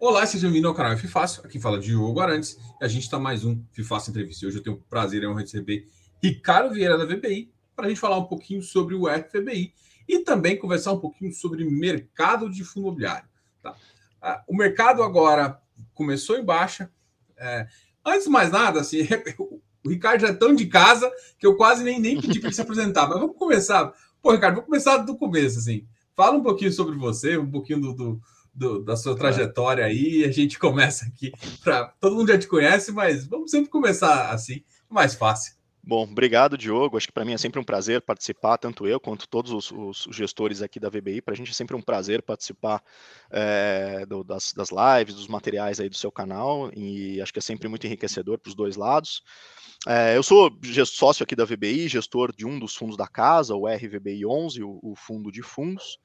Olá, seja bem-vindo ao canal F Fácil. Aqui fala Diogo Arantes e a gente está mais um Fácil Entrevista. Hoje eu tenho o prazer em receber Ricardo Vieira da VBI para a gente falar um pouquinho sobre o FVBI e também conversar um pouquinho sobre mercado de fundo imobiliário. Tá? Ah, o mercado agora começou em baixa. É, antes de mais nada, assim, o Ricardo já é tão de casa que eu quase nem, nem pedi para ele se apresentar. Mas vamos começar. Pô, Ricardo, vamos começar do começo, assim. Fala um pouquinho sobre você, um pouquinho do, do do, da sua trajetória aí. A gente começa aqui. Pra, todo mundo já te conhece, mas vamos sempre começar assim, mais fácil. Bom, obrigado, Diogo. Acho que para mim é sempre um prazer participar, tanto eu quanto todos os, os gestores aqui da VBI. Para a gente é sempre um prazer participar é, do, das, das, lives, dos materiais aí do seu canal, e acho que é sempre muito enriquecedor para os dois lados. É, eu sou sócio aqui da VBI, gestor de um dos fundos da casa, o RVBI 11, o, o fundo de fundos.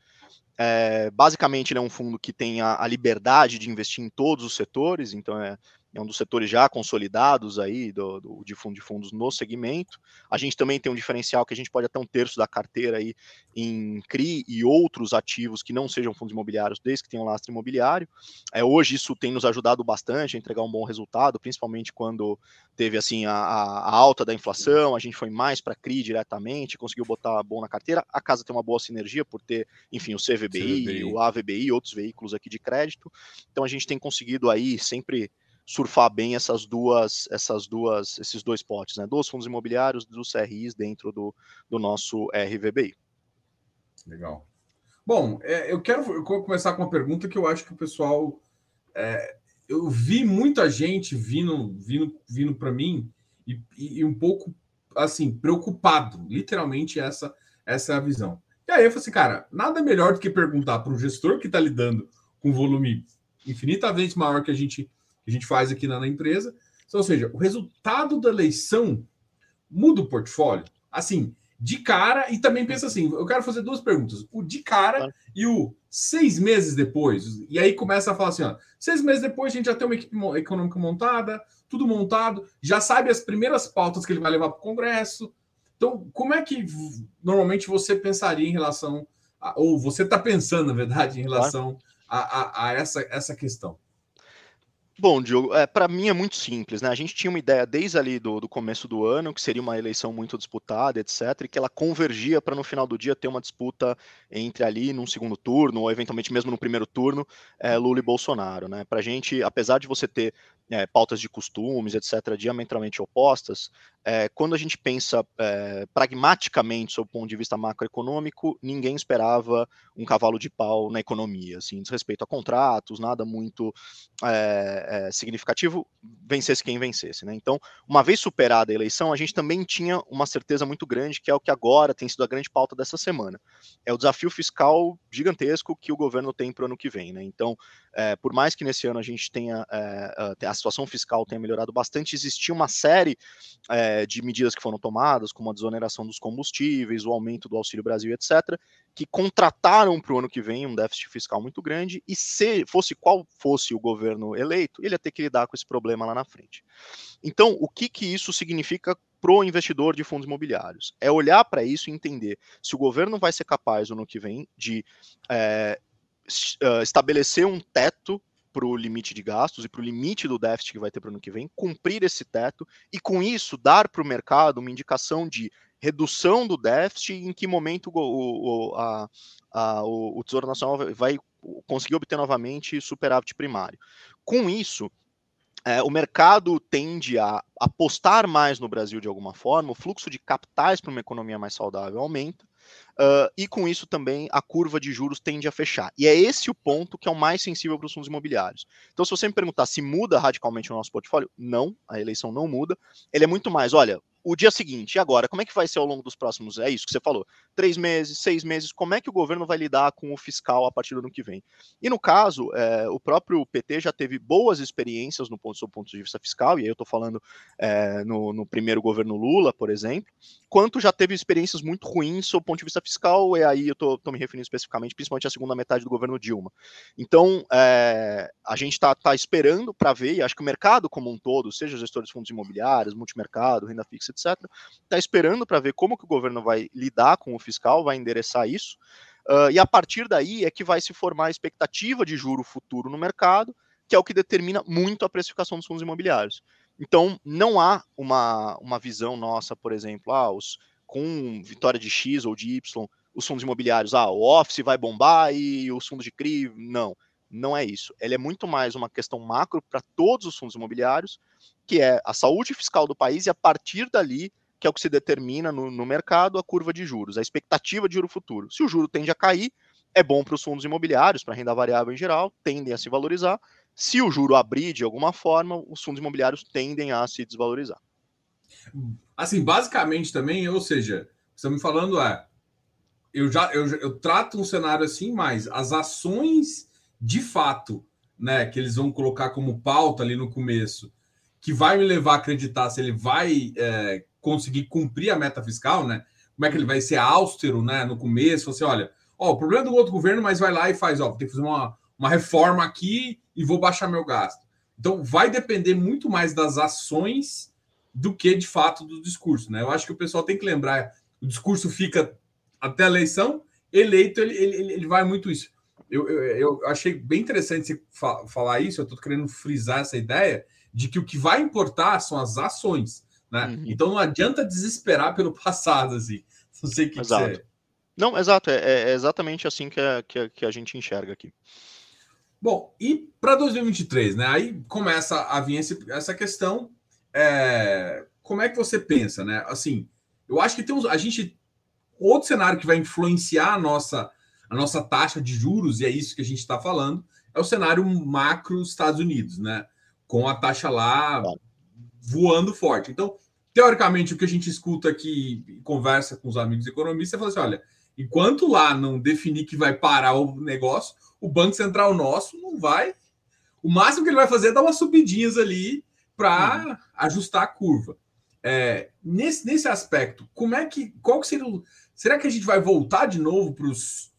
É, basicamente, ele é um fundo que tem a, a, liberdade de investir em todos os setores, então é, é um dos setores já consolidados aí do, do, de fundo de fundos no segmento. A gente também tem um diferencial que a gente pode até um terço da carteira aí em CRI e outros ativos que não sejam fundos imobiliários, desde que tenham lastro imobiliário. É, hoje isso tem nos ajudado bastante a entregar um bom resultado, principalmente quando teve assim a, a alta da inflação, a gente foi mais para CRI diretamente, conseguiu botar bom na carteira. A casa tem uma boa sinergia por ter, enfim, o CVBI, CVBI. o AVBI, outros veículos aqui de crédito. Então a gente tem conseguido aí sempre surfar bem essas duas, essas duas, esses dois potes, né? Dos fundos imobiliários, dos CRIs dentro do, do nosso RVBI. Legal. Bom, é, eu quero eu começar com uma pergunta que eu acho que o pessoal. É, eu vi muita gente vindo, vindo, vindo para mim e, e, um pouco assim preocupado. Literalmente essa essa é a visão. E aí eu falei assim, cara, nada melhor do que perguntar para o gestor que está lidando com volume infinitamente maior que a gente que a gente faz aqui na, na empresa. Então, ou seja, o resultado da eleição muda o portfólio. Assim, de cara, e também pensa assim: eu quero fazer duas perguntas. O de cara e o seis meses depois. E aí começa a falar assim: ó, seis meses depois a gente já tem uma equipe econômica montada, tudo montado, já sabe as primeiras pautas que ele vai levar para o Congresso. Então, como é que normalmente você pensaria em relação, a, ou você está pensando, na verdade, em relação a, a, a essa, essa questão? Bom, Diogo, é, para mim é muito simples, né? A gente tinha uma ideia desde ali do, do começo do ano que seria uma eleição muito disputada, etc., e que ela convergia para no final do dia ter uma disputa entre ali num segundo turno, ou eventualmente mesmo no primeiro turno, é, Lula e Bolsonaro, né? Para a gente, apesar de você ter é, pautas de costumes, etc., diametralmente opostas, é, quando a gente pensa é, pragmaticamente sob o ponto de vista macroeconômico, ninguém esperava um cavalo de pau na economia, assim, respeito a contratos, nada muito é, significativo, vencesse quem vencesse. Né? Então, uma vez superada a eleição, a gente também tinha uma certeza muito grande, que é o que agora tem sido a grande pauta dessa semana. É o desafio fiscal gigantesco que o governo tem para o ano que vem. Né? Então, é, por mais que nesse ano a gente tenha a situação fiscal tenha melhorado bastante, existia uma série é, de medidas que foram tomadas, como a desoneração dos combustíveis, o aumento do Auxílio Brasil, etc., que contrataram para o ano que vem um déficit fiscal muito grande, e se fosse qual fosse o governo eleito, ele ia ter que lidar com esse problema lá na frente. Então, o que, que isso significa para o investidor de fundos imobiliários? É olhar para isso e entender se o governo vai ser capaz no ano que vem de é, estabelecer um teto para o limite de gastos e para o limite do déficit que vai ter para o ano que vem, cumprir esse teto e, com isso, dar para o mercado uma indicação de redução do déficit em que momento o, o, a, a, o Tesouro Nacional vai conseguir obter novamente superávit primário. Com isso, é, o mercado tende a apostar mais no Brasil de alguma forma, o fluxo de capitais para uma economia mais saudável aumenta, Uh, e com isso também a curva de juros tende a fechar. E é esse o ponto que é o mais sensível para os fundos imobiliários. Então, se você me perguntar se muda radicalmente o nosso portfólio, não, a eleição não muda. Ele é muito mais, olha, o dia seguinte, e agora, como é que vai ser ao longo dos próximos? É isso que você falou. Três meses, seis meses, como é que o governo vai lidar com o fiscal a partir do ano que vem? E no caso, é, o próprio PT já teve boas experiências no ponto, ponto de vista fiscal, e aí eu estou falando é, no, no, primeiro governo Lula, por exemplo, quanto já teve experiências muito ruins do ponto de vista fiscal, e aí eu estou me referindo especificamente, principalmente a segunda metade do governo Dilma. Então, é, a gente está tá esperando para ver, e acho que o mercado como um todo, seja gestores de fundos imobiliários, multimercado, renda fixa, etc., está esperando para ver como que o governo vai lidar com o fiscal, vai endereçar isso, uh, e a partir daí é que vai se formar a expectativa de juro futuro no mercado, que é o que determina muito a precificação dos fundos imobiliários. Então, não há uma, uma visão nossa, por exemplo, ah, os, com vitória de X ou de Y, os fundos imobiliários, ah, o Office vai bombar e os fundos de CRI, não. Não é isso. Ele é muito mais uma questão macro para todos os fundos imobiliários, que é a saúde fiscal do país e a partir dali que é o que se determina no, no mercado a curva de juros, a expectativa de juro futuro. Se o juro tende a cair, é bom para os fundos imobiliários, para a renda variável em geral, tendem a se valorizar. Se o juro abrir de alguma forma, os fundos imobiliários tendem a se desvalorizar. Assim, basicamente também, ou seja, estamos falando é, eu já eu, eu trato um cenário assim, mas as ações de fato, né, que eles vão colocar como pauta ali no começo, que vai me levar a acreditar se ele vai é, conseguir cumprir a meta fiscal, né? Como é que ele vai ser austero, né? No começo, você olha, ó, o problema do outro governo, mas vai lá e faz, ó, tem que fazer uma, uma reforma aqui e vou baixar meu gasto. Então, vai depender muito mais das ações do que de fato do discurso, né? Eu acho que o pessoal tem que lembrar, o discurso fica até a eleição, eleito ele, ele, ele vai muito isso. Eu, eu, eu achei bem interessante você falar isso, eu estou querendo frisar essa ideia de que o que vai importar são as ações. Né? Uhum. Então não adianta desesperar pelo passado, assim. Não sei o que, exato. que. Não, exato, é, é, exatamente assim que a, que, a, que a gente enxerga aqui. Bom, e para 2023, né? Aí começa a vir esse, essa questão. É, como é que você pensa, né? Assim, eu acho que temos a gente outro cenário que vai influenciar a nossa a nossa taxa de juros e é isso que a gente está falando é o cenário macro Estados Unidos, né? Com a taxa lá voando forte. Então, teoricamente, o que a gente escuta aqui, conversa com os amigos economistas, é falar assim: olha, enquanto lá não definir que vai parar o negócio, o Banco Central nosso não vai. O máximo que ele vai fazer é dar umas subidinhas ali para uhum. ajustar a curva. É, nesse, nesse aspecto, como é que. Qual que seria Será que a gente vai voltar de novo para os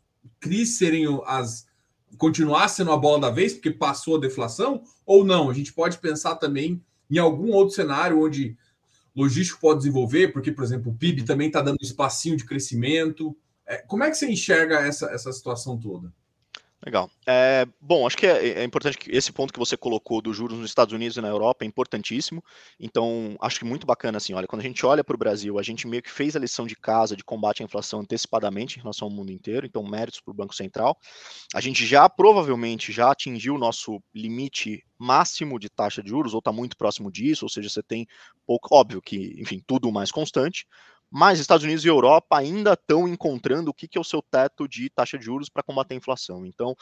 CRIs serem as. continuar sendo a bola da vez, porque passou a deflação? Ou não? A gente pode pensar também em algum outro cenário onde logístico pode desenvolver, porque, por exemplo, o PIB também está dando espacinho de crescimento. É, como é que você enxerga essa, essa situação toda? Legal. É, bom, acho que é, é, importante que esse ponto que você colocou dos juros nos Estados Unidos e na Europa é importantíssimo. Então, acho que muito bacana assim. Olha, quando a gente olha para o Brasil, a gente meio que fez a lição de casa de combate à inflação antecipadamente em relação ao mundo inteiro. Então, méritos para o Banco Central. A gente já provavelmente já atingiu o nosso limite máximo de taxa de juros, ou está muito próximo disso, ou seja, você tem pouco, óbvio que, enfim, tudo mais constante, mas Estados Unidos e Europa ainda estão encontrando o que, que é o seu teto de taxa de juros para combater a inflação. Então,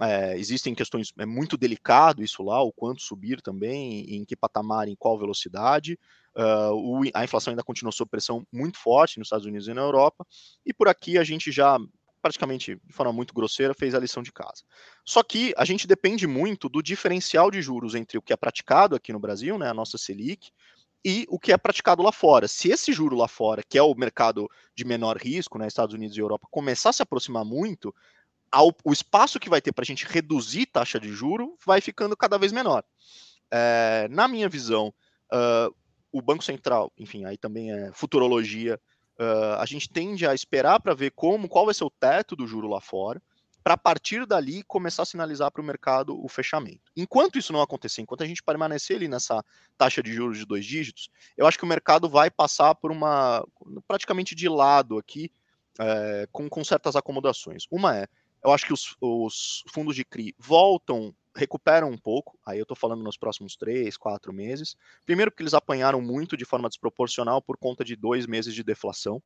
é, existem questões, é muito delicado isso lá, o quanto subir também, em que patamar, em qual velocidade. Uh, o, a inflação ainda continua sob pressão muito forte nos Estados Unidos e na Europa, e por aqui a gente já praticamente de forma muito grosseira, fez a lição de casa. Só que a gente depende muito do diferencial de juros entre o que é praticado aqui no Brasil, né, a nossa Selic, e o que é praticado lá fora. Se esse juro lá fora, que é o mercado de menor risco, né, Estados Unidos e Europa, começar a se aproximar muito, ao, o espaço que vai ter para a gente reduzir taxa de juro vai ficando cada vez menor. É, na minha visão, uh, o Banco Central, enfim, aí também é futurologia, uh, a gente tende a esperar para ver como, qual vai ser o teto do juro lá fora para partir dali começar a sinalizar para o mercado o fechamento. Enquanto isso não acontecer, enquanto a gente permanecer ali nessa taxa de juros de dois dígitos, eu acho que o mercado vai passar por uma praticamente de lado aqui, é, com, com certas acomodações. Uma é, eu acho que os, os fundos de CRI voltam recuperam um pouco, aí eu estou falando nos próximos três, quatro meses. Primeiro, porque eles apanharam muito de forma desproporcional por conta de dois meses de deflação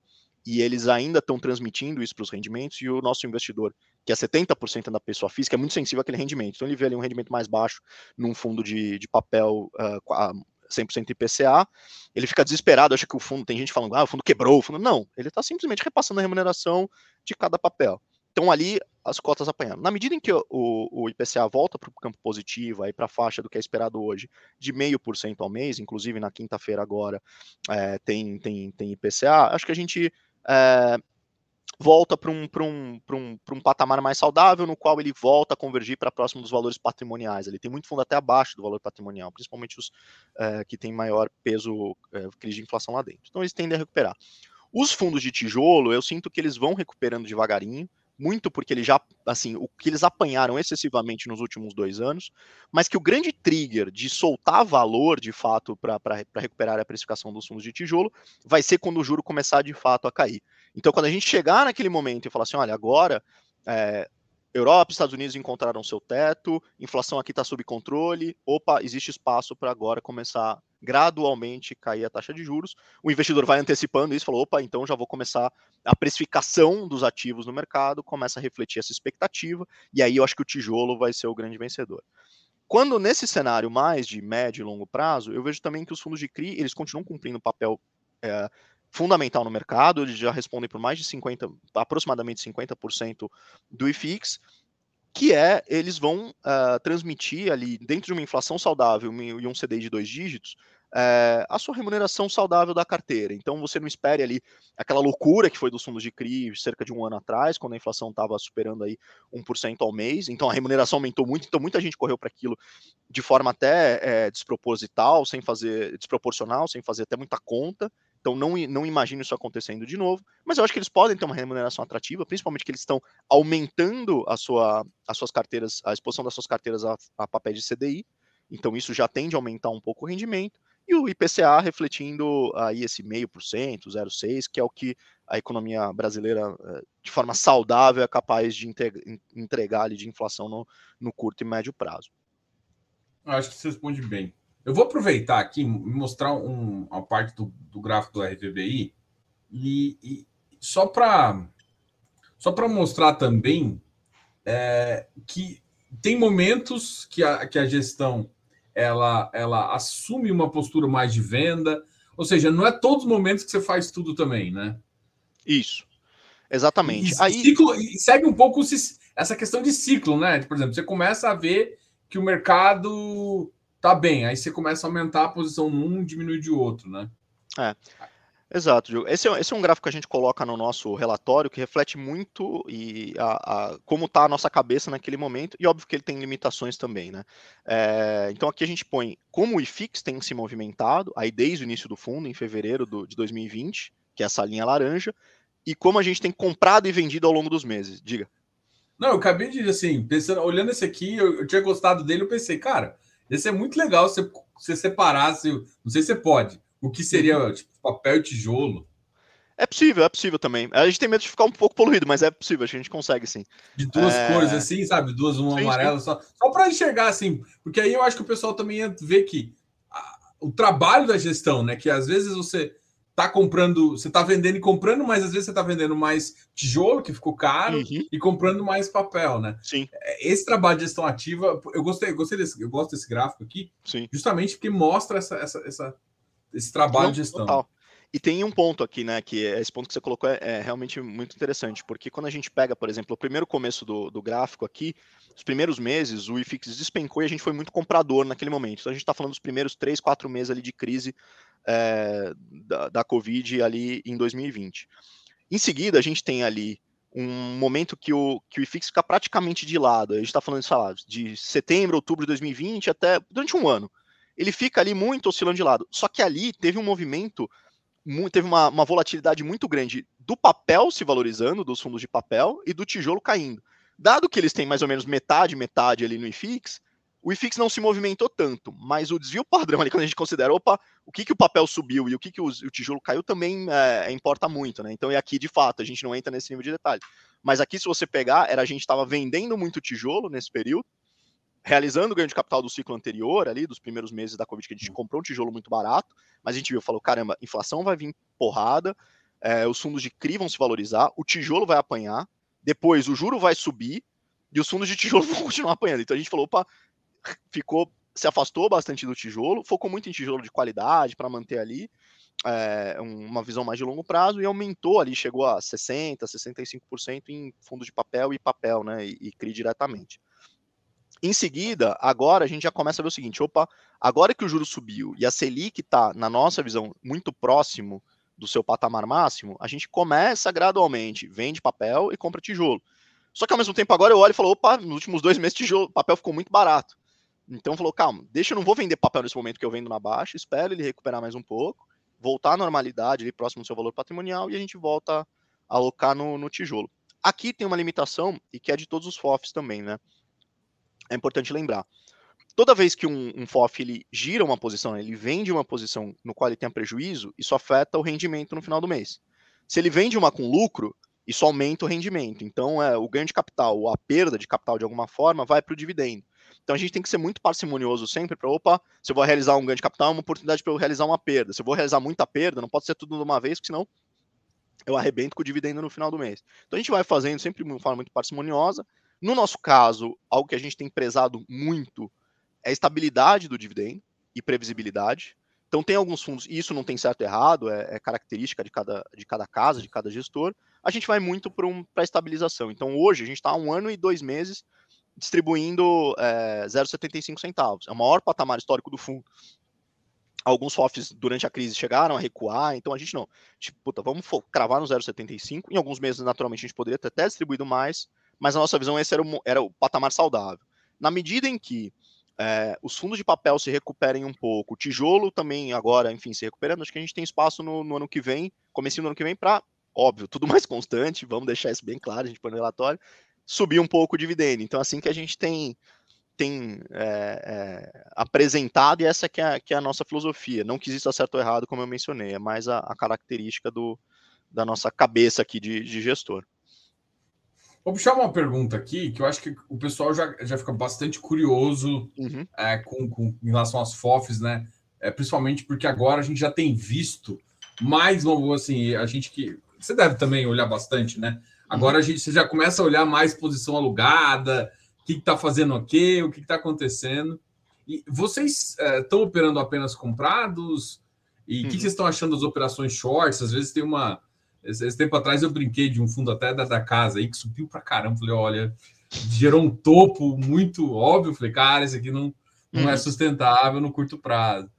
e eles ainda estão transmitindo isso para os rendimentos, e o nosso investidor, que é 70% da pessoa física, é muito sensível àquele rendimento. Então ele vê ali um rendimento mais baixo num fundo de, de papel uh, 100% IPCA, ele fica desesperado, acha que o fundo, tem gente falando, ah, o fundo quebrou, o fundo, não, ele está simplesmente repassando a remuneração de cada papel. Então ali as cotas apanhando. Na medida em que o, o IPCA volta para o campo positivo, aí para a faixa do que é esperado hoje, de meio por cento ao mês, inclusive na quinta-feira agora é, tem, tem, tem IPCA, acho que a gente é, volta para um, um, um, um patamar mais saudável, no qual ele volta a convergir para próximo dos valores patrimoniais. Ele tem muito fundo até abaixo do valor patrimonial, principalmente os é, que têm maior peso, é, crise de inflação lá dentro. Então eles tendem a recuperar. Os fundos de tijolo, eu sinto que eles vão recuperando devagarinho, muito porque ele já, assim, o que eles apanharam excessivamente nos últimos dois anos, mas que o grande trigger de soltar valor, de fato, para recuperar a precificação dos fundos de tijolo, vai ser quando o juro começar, de fato, a cair. Então, quando a gente chegar naquele momento e falar assim, olha, agora é, Europa Estados Unidos encontraram seu teto, inflação aqui está sob controle, opa, existe espaço para agora começar gradualmente cair a taxa de juros. O investidor vai antecipando isso, falou, opa, então já vou começar a precificação dos ativos no mercado, começa a refletir essa expectativa, e aí eu acho que o tijolo vai ser o grande vencedor. Quando nesse cenário mais de médio e longo prazo, eu vejo também que os fundos de CRI, eles continuam cumprindo um papel é, fundamental no mercado, eles já respondem por mais de 50, aproximadamente 50% do IFIX, que é eles vão uh, transmitir ali, dentro de uma inflação saudável e um CDI de dois dígitos, uh, a sua remuneração saudável da carteira. Então você não espere ali aquela loucura que foi dos fundos de CRI cerca de um ano atrás, quando a inflação estava superando aí 1% ao mês. Então a remuneração aumentou muito, então muita gente correu para aquilo de forma até é, desproposital, sem fazer desproporcional, sem fazer até muita conta. Então não, não imagino isso acontecendo de novo, mas eu acho que eles podem ter uma remuneração atrativa, principalmente que eles estão aumentando a sua, as suas carteiras, a exposição das suas carteiras a, a papéis de CDI, então isso já tende a aumentar um pouco o rendimento, e o IPCA refletindo aí esse meio por cento, 0,6, que é o que a economia brasileira, eh, de forma saudável, é capaz de entregar ali de inflação no, no curto e médio prazo. Acho que você responde bem. Eu vou aproveitar aqui e mostrar um, uma parte do, do gráfico do RVBI e, e só para só para mostrar também é, que tem momentos que a, que a gestão ela, ela assume uma postura mais de venda, ou seja, não é todos os momentos que você faz tudo também, né? Isso, exatamente. E, Aí ciclo, segue um pouco essa questão de ciclo, né? Por exemplo, você começa a ver que o mercado tá bem. Aí você começa a aumentar a posição num, diminui de outro, né? É. Exato, Diogo. Esse, é, esse é um gráfico que a gente coloca no nosso relatório que reflete muito e a, a como está a nossa cabeça naquele momento, e óbvio que ele tem limitações também, né? É, então aqui a gente põe como o IFIX tem se movimentado, aí desde o início do fundo, em fevereiro do, de 2020, que é essa linha laranja, e como a gente tem comprado e vendido ao longo dos meses. Diga. Não, eu acabei de, assim, pensando, olhando esse aqui, eu, eu tinha gostado dele, eu pensei, cara, esse é muito legal se você separasse, não sei se você pode, o que seria uhum. tipo, papel e tijolo. É possível, é possível também. A gente tem medo de ficar um pouco poluído, mas é possível, a gente consegue sim. De duas é... cores assim, sabe? Duas, uma sim, amarela, sim. só, só para enxergar assim, porque aí eu acho que o pessoal também vê que a, o trabalho da gestão, né? Que às vezes você tá comprando, você tá vendendo e comprando, mas às vezes você tá vendendo mais tijolo, que ficou caro, uhum. e comprando mais papel, né? Sim. É, esse trabalho de gestão ativa, eu gostei, eu gostei desse, eu gosto desse gráfico aqui, Sim. justamente porque mostra essa, essa, essa esse trabalho Não, de gestão. Total. E tem um ponto aqui, né, que é, esse ponto que você colocou é, é, realmente muito interessante, porque quando a gente pega, por exemplo, o primeiro começo do, do gráfico aqui, os primeiros meses, o IFIX despencou e a gente foi muito comprador naquele momento. Então a gente está falando dos primeiros três, quatro meses ali de crise é, da, da Covid ali em 2020. Em seguida, a gente tem ali um momento que o, que o IFIX fica praticamente de lado. A gente está falando, sei lá, de setembro, outubro de 2020 até durante um ano. Ele fica ali muito oscilando de lado. Só que ali teve um movimento teve uma, uma, volatilidade muito grande do papel se valorizando, dos fundos de papel, e do tijolo caindo. Dado que eles têm mais ou menos metade, metade ali no IFIX, o IFIX não se movimentou tanto, mas o desvio padrão ali, quando a gente considera, opa, o que, que o papel subiu e o que, que o, o tijolo caiu, também é, importa muito, né? Então, é aqui, de fato, a gente não entra nesse nível de detalhe. Mas aqui, se você pegar, era a gente estava vendendo muito tijolo nesse período, realizando o ganho de capital do ciclo anterior, ali, dos primeiros meses da Covid, que a gente comprou um tijolo muito barato, mas a gente viu, falou, caramba, inflação vai vir porrada, é, os fundos de CRI vão se valorizar, o tijolo vai apanhar, depois o juro vai subir, e os fundos de tijolo vão continuar apanhando. Então a gente falou, opa, ficou, se afastou bastante do tijolo, focou muito em tijolo de qualidade para manter ali é, uma visão mais de longo prazo e aumentou ali, chegou a 60%, 65% em fundo de papel e papel, né? E, e CRI diretamente. Em seguida, agora a gente já começa a ver o seguinte: opa, agora que o juro subiu e a Selic está, na nossa visão, muito próximo do seu patamar máximo, a gente começa gradualmente, vende papel e compra tijolo. Só que ao mesmo tempo agora eu olho e falo, opa, nos últimos dois meses tijolo, papel ficou muito barato. Então falou, calma, deixa eu não vou vender papel nesse momento que eu vendo na baixa, espero ele recuperar mais um pouco, voltar à normalidade ali próximo do seu valor patrimonial e a gente volta a alocar no, no tijolo. Aqui tem uma limitação, e que é de todos os FOFs também, né? É importante lembrar. Toda vez que um, um FOF ele gira uma posição, ele vende uma posição no qual ele tem prejuízo, isso afeta o rendimento no final do mês. Se ele vende uma com lucro, isso aumenta o rendimento. Então, é, o ganho de capital, ou a perda de capital de alguma forma, vai para o dividendo. Então, a gente tem que ser muito parcimonioso sempre para, opa, se eu vou realizar um ganho de capital, é uma oportunidade para eu realizar uma perda. Se eu vou realizar muita perda, não pode ser tudo de uma vez, porque senão eu arrebento com o dividendo no final do mês. Então, a gente vai fazendo sempre de uma forma muito parcimoniosa. No nosso caso, algo que a gente tem prezado muito é a estabilidade do dividendo e previsibilidade. Então, tem alguns fundos, e isso não tem certo ou errado, é, é característica de cada, de cada casa, de cada gestor. A gente vai muito para um, a estabilização. Então, hoje, a gente está um ano e dois meses distribuindo é, 0,75 centavos. É o maior patamar histórico do fundo. Alguns FOFs durante a crise chegaram a recuar, então a gente não. Tipo, puta, vamos cravar no 0,75. Em alguns meses, naturalmente, a gente poderia ter até distribuído mais, mas a nossa visão esse era o, era o patamar saudável. Na medida em que é, os fundos de papel se recuperem um pouco, o tijolo também agora, enfim, se recuperando, acho que a gente tem espaço no, no ano que vem, comecinho do ano que vem, para, óbvio, tudo mais constante, vamos deixar isso bem claro, a gente põe no relatório, subir um pouco o dividendo. Então, assim que a gente tem, tem é, é, apresentado, e essa que é, que é, a nossa filosofia. Não que exista certo ou errado, como eu mencionei, é mais a, a característica do, da nossa cabeça aqui de, de gestor. Vou puxar uma pergunta aqui que eu acho que o pessoal já, já fica bastante curioso uhum. é, com, com, em relação às FOFs, né? É, principalmente porque agora a gente já tem visto mais, assim, a gente que. Você deve também olhar bastante, né? Agora a gente já começa a olhar mais posição alugada, o que está fazendo aqui, o que está acontecendo. E vocês estão é, operando apenas comprados? E o uhum. que, vocês estão achando das operações shorts? Às vezes tem uma esse, tempo atrás eu brinquei de um fundo até da, da casa aí que subiu para caramba. Falei, olha, gerou um topo muito óbvio. Falei, cara, esse aqui não, não é uhum. é sustentável no curto prazo.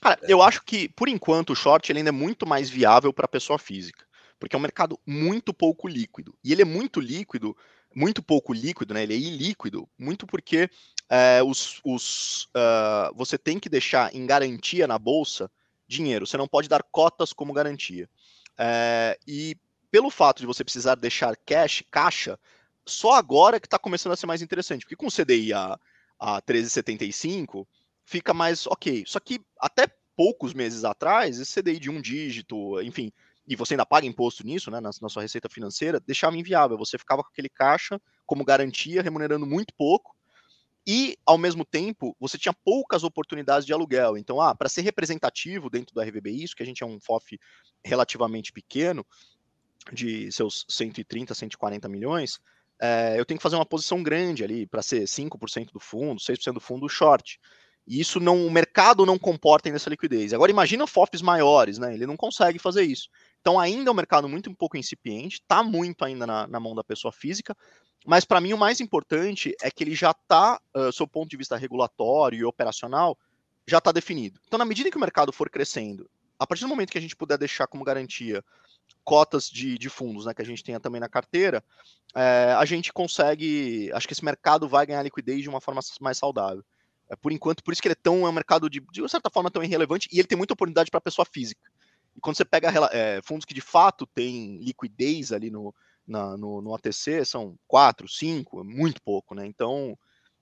Cara, eu acho que, por enquanto, o short ainda é muito mais viável para a pessoa física, porque é um mercado muito pouco líquido. E ele é muito líquido, muito pouco líquido, né? Ele é ilíquido, muito porque é, os, os, uh, você tem que deixar em garantia na bolsa dinheiro. Você não pode dar cotas como garantia. É, e pelo fato de você precisar deixar cash, caixa, só agora que está começando a ser mais interessante. Porque com o CDI a, a 13,75 fica mais ok. Só que até poucos meses atrás, esse CDI de um dígito, enfim, e você ainda paga imposto nisso, né, na, na sua receita financeira, deixava inviável. Você ficava com aquele caixa como garantia, remunerando muito pouco, e, ao mesmo tempo, você tinha poucas oportunidades de aluguel. Então, ah, para ser representativo dentro do RVBI, isso que a gente é um FOF relativamente pequeno, de seus 130, 140 milhões, é, eu tenho que fazer uma posição grande ali para ser 5% do fundo, 6% do fundo short. E isso não, o mercado não comporta ainda essa liquidez. Agora imagina FOFs maiores, né? Ele não consegue fazer isso. Então ainda é um mercado muito um pouco incipiente, está muito ainda na, na, mão da pessoa física, mas para mim o mais importante é que ele já está, uh, ponto de vista regulatório e operacional, já está definido. Então, na medida que o mercado for crescendo, a partir do momento que a gente puder deixar como garantia cotas de, de fundos, né, que a gente tenha também na carteira, é, a gente consegue, acho que esse mercado vai ganhar liquidez de uma forma mais saudável. É, por enquanto, por isso que ele é tão, é um mercado de, de certa forma tão irrelevante e ele tem muita oportunidade para a pessoa física. E quando você pega é, fundos que de fato têm liquidez ali no, na, no, no ATC, são quatro, cinco, é muito pouco, né? Então,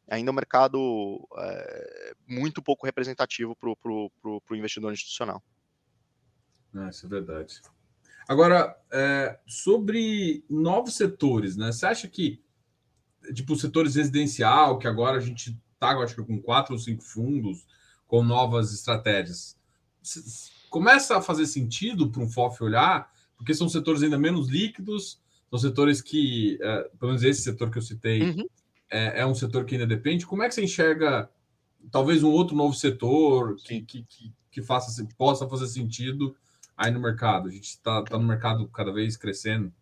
ainda é um mercado é, muito pouco representativo para o investidor institucional. É, isso é verdade. Agora, é, sobre novos setores, né? Você acha que, tipo, setores residencial, que agora a gente está, acho que com quatro ou cinco fundos, com novas estratégias, começa a fazer sentido para um FOF olhar, porque são setores ainda menos líquidos, são setores que, é, pelo menos esse setor que eu citei, uhum. é, é, um setor que ainda depende. Como é que você enxerga talvez um outro novo setor que, que, que, que faça, possa fazer sentido aí no mercado? A gente está tá no mercado cada vez crescendo.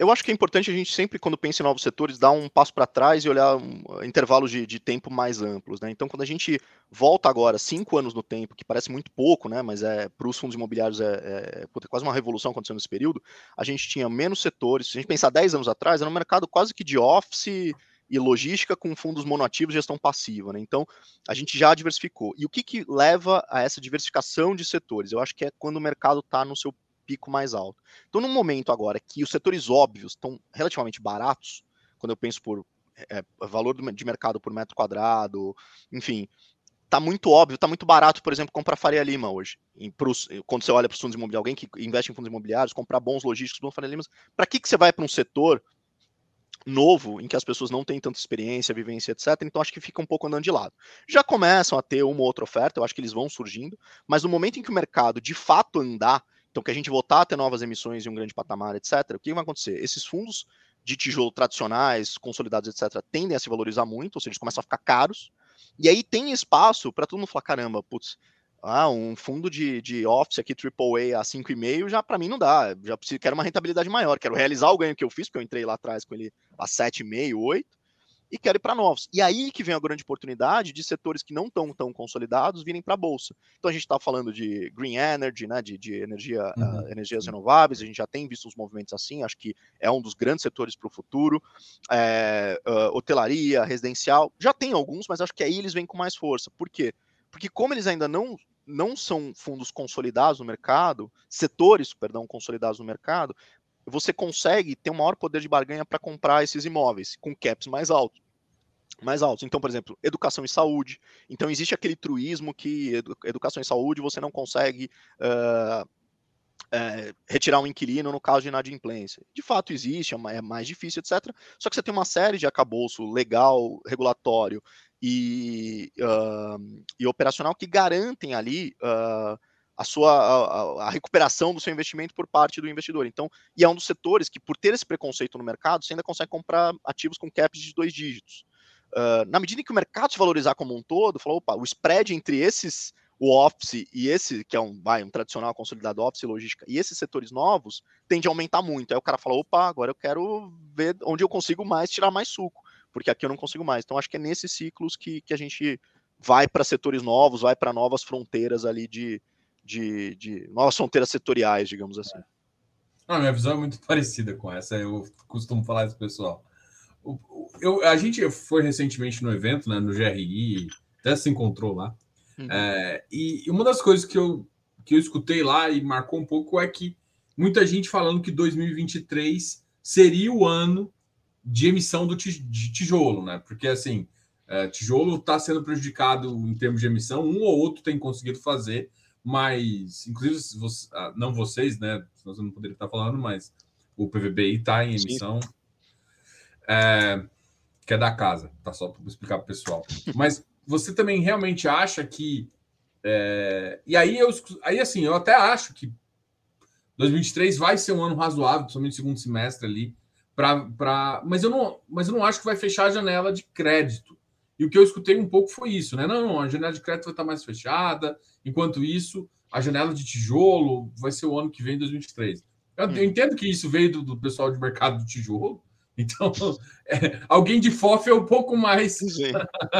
Eu acho que é importante a gente sempre, quando pensa em novos setores, dar um passo para trás e olhar um, intervalos de, de, tempo mais amplos. Né? Então, quando a gente volta agora cinco anos no tempo, que parece muito pouco, né? mas é para os fundos imobiliários é, é, é, quase uma revolução acontecendo nesse período, a gente tinha menos setores. Se a gente pensar 10 anos atrás, era um mercado quase que de office e logística com fundos monoativos e gestão passiva. Né? Então, a gente já diversificou. E o que, que leva a essa diversificação de setores? Eu acho que é quando o mercado está no seu pico mais alto. Então, no momento agora que os setores óbvios estão relativamente baratos, quando eu penso por é, valor de mercado por metro quadrado, enfim, tá muito óbvio, tá muito barato, por exemplo, comprar Faria Lima hoje. Pros, quando você olha para os fundos imobiliários, alguém que investe em fundos imobiliários, comprar bons logísticos, bons Faria Lima, para que, que você vai para um setor novo, em que as pessoas não têm tanta experiência, vivência, etc. Então acho que fica um pouco andando de lado. Já começam a ter uma ou outra oferta, eu acho que eles vão surgindo, mas no momento em que o mercado de fato andar, então que a gente voltar a ter novas emissões em um grande patamar, etc., o que vai acontecer? Esses fundos de tijolo tradicionais, consolidados, etc., tendem a se valorizar muito, ou seja, eles começam a ficar caros, e aí tem espaço para todo mundo falar: caramba, putz, ah, um fundo de, de Office aqui, AAA a 5,5, já para mim não dá. Já preciso, quero uma rentabilidade maior, quero realizar o ganho que eu fiz, porque eu entrei lá atrás com ele a 7,5, 8, e quero ir para novos. E aí que vem a grande oportunidade de setores que não estão tão consolidados virem para a bolsa. Então a gente está falando de green energy, né, de, de energia, uhum. uh, energias renováveis, a gente já tem visto uns movimentos assim, acho que é um dos grandes setores para o futuro. É, uh, hotelaria, residencial, já tem alguns, mas acho que aí eles vêm com mais força. Por quê? Porque como eles ainda não não são fundos consolidados no mercado, setores, perdão, consolidados no mercado, você consegue ter um maior poder de barganha para comprar esses imóveis com caps mais altos. Mais altos. Então, por exemplo, educação e saúde. Então, existe aquele truísmo que educação e saúde você não consegue uh, é, retirar um inquilino no caso de inadimplência. De fato existe, é, é mais difícil, etc. Só que você tem uma série de acabouço legal, regulatório e, uh, e operacional que garantem ali uh, a sua a, a, recuperação do seu investimento por parte do investidor. Então, e é um dos setores que, por ter esse preconceito no mercado, você ainda consegue comprar ativos com caps de dois dígitos. Uh, na medida em que o mercado se valorizar como um todo, falou, opa, o spread entre esses, o Office e esse, que é um, vai, um tradicional consolidado Office logística, e esses setores novos, tende a aumentar muito. Aí o cara fala, opa, agora eu quero ver onde eu consigo mais, tirar mais suco, porque aqui eu não consigo mais. Então, acho que é nesses ciclos que, que a gente vai para setores novos, vai para novas fronteiras ali de, de, de novas fronteiras setoriais, digamos assim. a minha visão é muito parecida com essa, eu costumo falar isso, pessoal. Eu, a gente foi recentemente no evento, né, no GRI, até se encontrou lá. Uhum. É, e uma das coisas que eu, que eu escutei lá e marcou um pouco é que muita gente falando que 2023 seria o ano de emissão do de tijolo, né? Porque assim, é, tijolo está sendo prejudicado em termos de emissão, um ou outro tem conseguido fazer, mas, inclusive, você, ah, não vocês, né? Nós não poderia estar falando, mas o PVBI está em emissão. É, que é da casa, tá? Só para explicar para o pessoal. Mas você também realmente acha que. É, e aí, eu, aí, assim, eu até acho que 2023 vai ser um ano razoável, somente segundo semestre ali. Pra, mas, eu não, mas eu não acho que vai fechar a janela de crédito. E o que eu escutei um pouco foi isso, né? Não, não, a janela de crédito vai estar mais fechada, Enquanto isso, a janela de tijolo vai ser o ano que vem, 2023. Eu, hum. eu entendo que isso veio do, do, pessoal de mercado do tijolo. Então, é, alguém de FOF é um pouco mais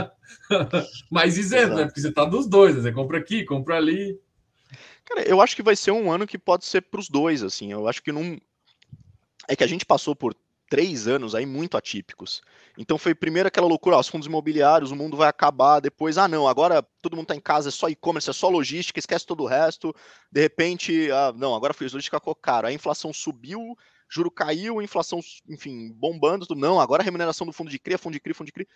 mais isento, né? Porque você tá dos dois, né? você compra aqui, compra ali. Cara, eu acho que vai ser um ano que pode ser para os dois, assim. Eu acho que não é que a gente passou por três anos aí muito atípicos. Então foi primeiro aquela loucura, ó, os fundos imobiliários, o mundo vai acabar, depois, ah não, agora todo mundo está em casa, é só e-commerce, é só logística, esquece todo o resto. De repente, ah, não, agora foi logística ficou caro, a inflação subiu, juro caiu, inflação, enfim, bombando, não, agora a remuneração do fundo de CRI, fundo de CRI, fundo de CRI.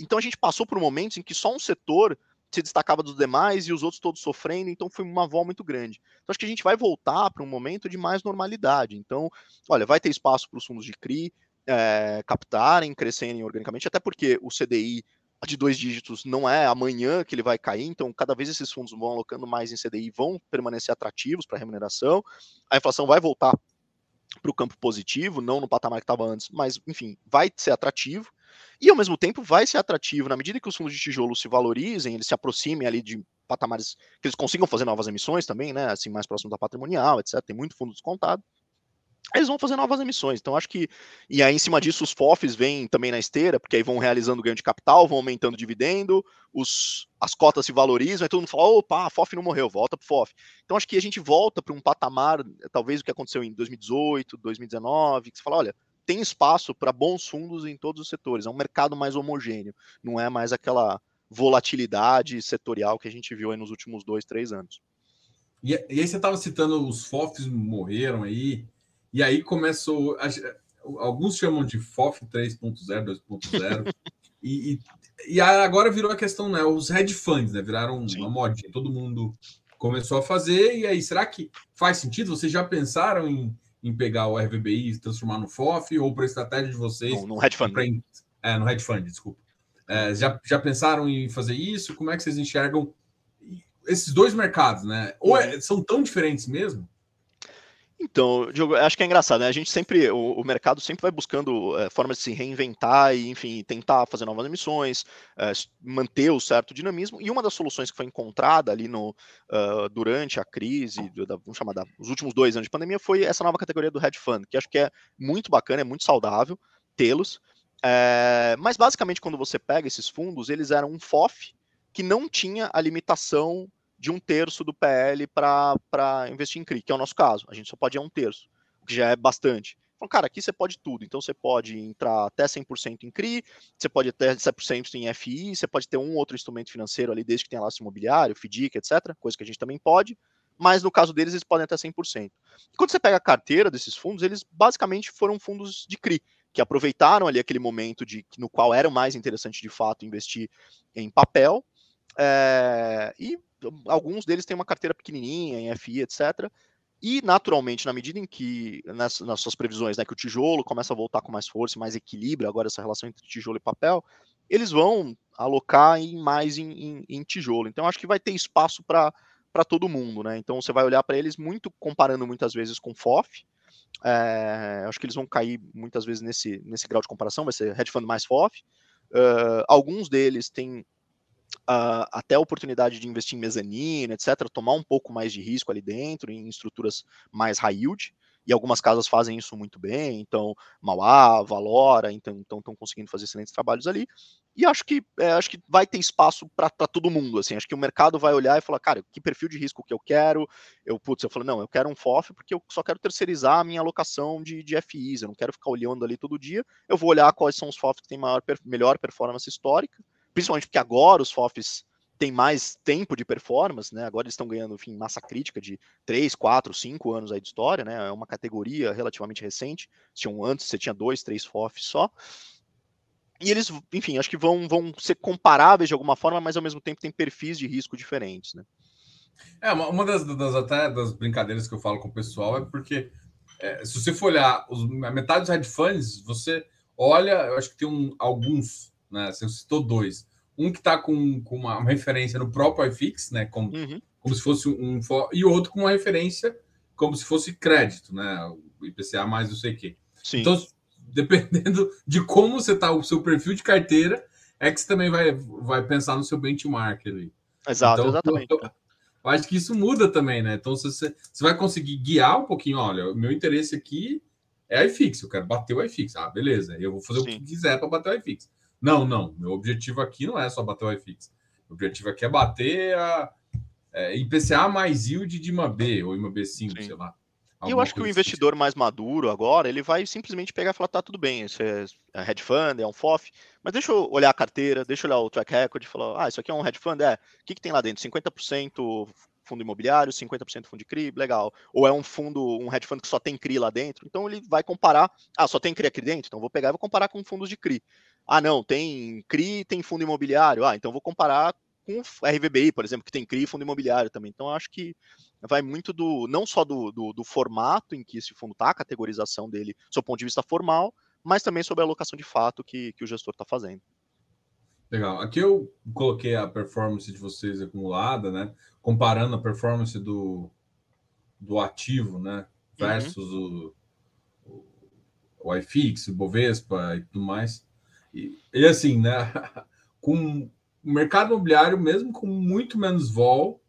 Então a gente passou por momentos em que só um setor se destacava dos demais e os outros todos sofrendo, então foi uma vol muito grande. Então acho que a gente vai voltar para um momento de mais normalidade. Então, olha, vai ter espaço para os fundos de CRI é, captarem, crescerem organicamente, até porque o CDI de dois dígitos não é amanhã que ele vai cair, então cada vez esses fundos vão alocando mais em CDI vão permanecer atrativos para remuneração, a inflação vai voltar para o campo positivo, não no patamar que estava antes, mas enfim, vai ser atrativo. E ao mesmo tempo vai ser atrativo, na medida que os fundos de tijolo se valorizem, eles se aproximem ali de patamares que eles consigam fazer novas emissões também, né? Assim, mais próximo da patrimonial, etc. Tem muito fundo descontado. Eles vão fazer novas emissões. Então, acho que. E aí, em cima disso, os FOFs vêm também na esteira, porque aí vão realizando ganho de capital, vão aumentando dividendo, os, as cotas se valorizam, e todo mundo fala: opa, a FOF não morreu, volta para o FOF. Então, acho que a gente volta para um patamar, talvez o que aconteceu em 2018, 2019, que você fala: olha, tem espaço para bons fundos em todos os setores. É um mercado mais homogêneo, não é mais aquela volatilidade setorial que a gente viu aí nos últimos dois, três anos. E, e aí você estava citando os FOFs morreram aí, e aí começou. Alguns chamam de FOF 3.0, 2.0, e, e, e, agora virou a questão, né? Os hedge funds, né? Viraram Sim. uma modinha, todo mundo começou a fazer, e aí, será que faz sentido? Vocês já pensaram em, em pegar o RVBI e transformar no FOF, ou para a estratégia de vocês? No, no hedge fund. Pra, é, no hedge fund, desculpa. É, já, já pensaram em fazer isso? Como é que vocês enxergam esses dois mercados, né? Ou é, são tão diferentes mesmo? Então, Diogo, acho que é engraçado, né? A gente sempre, o, o mercado sempre vai buscando é, formas de se reinventar e, enfim, tentar fazer novas emissões, é, manter o certo dinamismo. E uma das soluções que foi encontrada ali no, uh, durante a crise, da, vamos chamar da, os últimos dois anos de pandemia, foi essa nova categoria do hedge fund, que acho que é muito bacana, é muito saudável tê-los. É, mas basicamente, quando você pega esses fundos, eles eram um FOF que não tinha a limitação de um terço do PL para investir em CRI, que é o nosso caso. A gente só pode ir a um terço, o que já é bastante. Então, cara, aqui você pode tudo. Então, você pode entrar até 100% em CRI, você pode até 100% em FI, você pode ter um outro instrumento financeiro ali, desde que tenha laço imobiliário, FDIC, etc. Coisa que a gente também pode. Mas no caso deles, eles podem até 100%. E quando você pega a carteira desses fundos, eles basicamente foram fundos de CRI, que aproveitaram ali aquele momento de no qual era mais interessante de fato investir em papel. É, e alguns deles têm uma carteira pequenininha em FI, etc. E, naturalmente, na medida em que, nas, nas, suas previsões, né, que o tijolo começa a voltar com mais força, mais equilíbrio agora essa relação entre tijolo e papel, eles vão alocar em, mais em, em, em tijolo. Então, acho que vai ter espaço para todo mundo. Né? Então, você vai olhar para eles muito comparando muitas vezes com FOF. É, acho que eles vão cair muitas vezes nesse, nesse grau de comparação, vai ser hedge fund mais FOF. Uh, alguns deles têm uh, até a oportunidade de investir em mezanino, etc., tomar um pouco mais de risco ali dentro, em estruturas mais high yield, e algumas casas fazem isso muito bem, então Mauá, Valora, então estão conseguindo fazer excelentes trabalhos ali, e acho que é, acho que vai ter espaço para todo mundo, assim, acho que o mercado vai olhar e falar, cara, que perfil de risco que eu quero, eu, putz, eu falo, não, eu quero um FOF porque eu só quero terceirizar a minha alocação de, de FIs, eu não quero ficar olhando ali todo dia, eu vou olhar quais são os FOFs que têm maior, melhor performance histórica, principalmente porque agora os FOFs têm mais tempo de performance, né? Agora eles estão ganhando, enfim, massa crítica de 3, 4, 5 anos aí de história, né? É uma categoria relativamente recente. Tinham antes, você tinha dois, três FOFs só. E eles, enfim, acho que vão, vão ser comparáveis de alguma forma, mas ao mesmo tempo tem perfis de risco diferentes, né? É, uma, uma das, das, até das brincadeiras que eu falo com o pessoal é porque é, se você for olhar os, a metade dos hedge funds, você olha, eu acho que tem um, alguns né? Você citou dois. Um que está com, com uma referência no próprio iFix, né? Como, uhum. como se fosse um. E outro com uma referência como se fosse crédito, né? O IPCA mais não sei o quê. Sim. Então, dependendo de como você está, o seu perfil de carteira, é que você também vai, vai pensar no seu benchmark ali. Exato, então, exatamente. Eu, eu acho que isso muda também, né? Então, você, você vai conseguir guiar um pouquinho, olha, o meu interesse aqui é iFix, eu quero bater o iFix. Ah, beleza, eu vou fazer Sim. o que quiser para bater o iFix. Não, não. Meu objetivo aqui não é só bater o iFix. O objetivo aqui é bater a é, IPCA mais yield de IMA B ou IMA B5, Sim. sei lá. E eu acho que o investidor mais maduro agora, ele vai simplesmente pegar e falar, tá, tudo bem, isso é, é hedge fund, é um FOF, mas deixa eu olhar a carteira, deixa eu olhar o track record e falar, ah, isso aqui é um hedge fund, é, o que, que tem lá dentro? 50% fundo imobiliário, 50% fundo de CRI, legal. Ou é um fundo, um hedge fund que só tem CRI lá dentro, então ele vai comparar, ah, só tem CRI aqui dentro, então vou pegar e vou comparar com fundos de CRI. Ah, não, tem CRI, tem fundo imobiliário. Ah, então vou comparar com RVBI, por exemplo, que tem CRI e fundo imobiliário também. Então, acho que vai muito do não só do, do, do formato em que esse fundo está, a categorização dele, do ponto de vista formal, mas também sobre a alocação de fato que, que o gestor está fazendo. Legal. Aqui eu coloquei a performance de vocês acumulada, né? Comparando a performance do, do ativo, né? Versus uhum. o, o, o iFix, o Bovespa e tudo mais. E, e assim, né? Com o mercado imobiliário, mesmo com muito menos vol,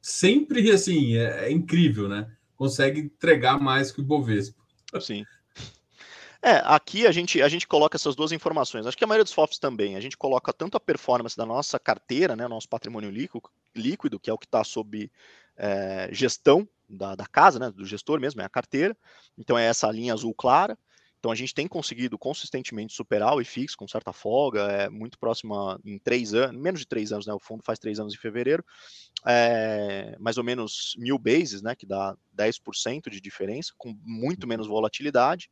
sempre assim, é, é incrível, né? Consegue entregar mais que o Bovespa. Sim. É, aqui a gente, a gente coloca essas duas informações. Acho que a maioria dos FOFs também. A gente coloca tanto a performance da nossa carteira, né, nosso patrimônio líquido, que é o que está sob é, gestão da, da casa, né, do gestor mesmo, é a carteira. Então é essa linha azul clara. Então a gente tem conseguido consistentemente superar o IFIX com certa folga, é muito próxima em três anos, menos de três anos, né? O fundo faz três anos em fevereiro, é, mais ou menos mil bases, né? Que dá 10% de diferença, com muito menos volatilidade.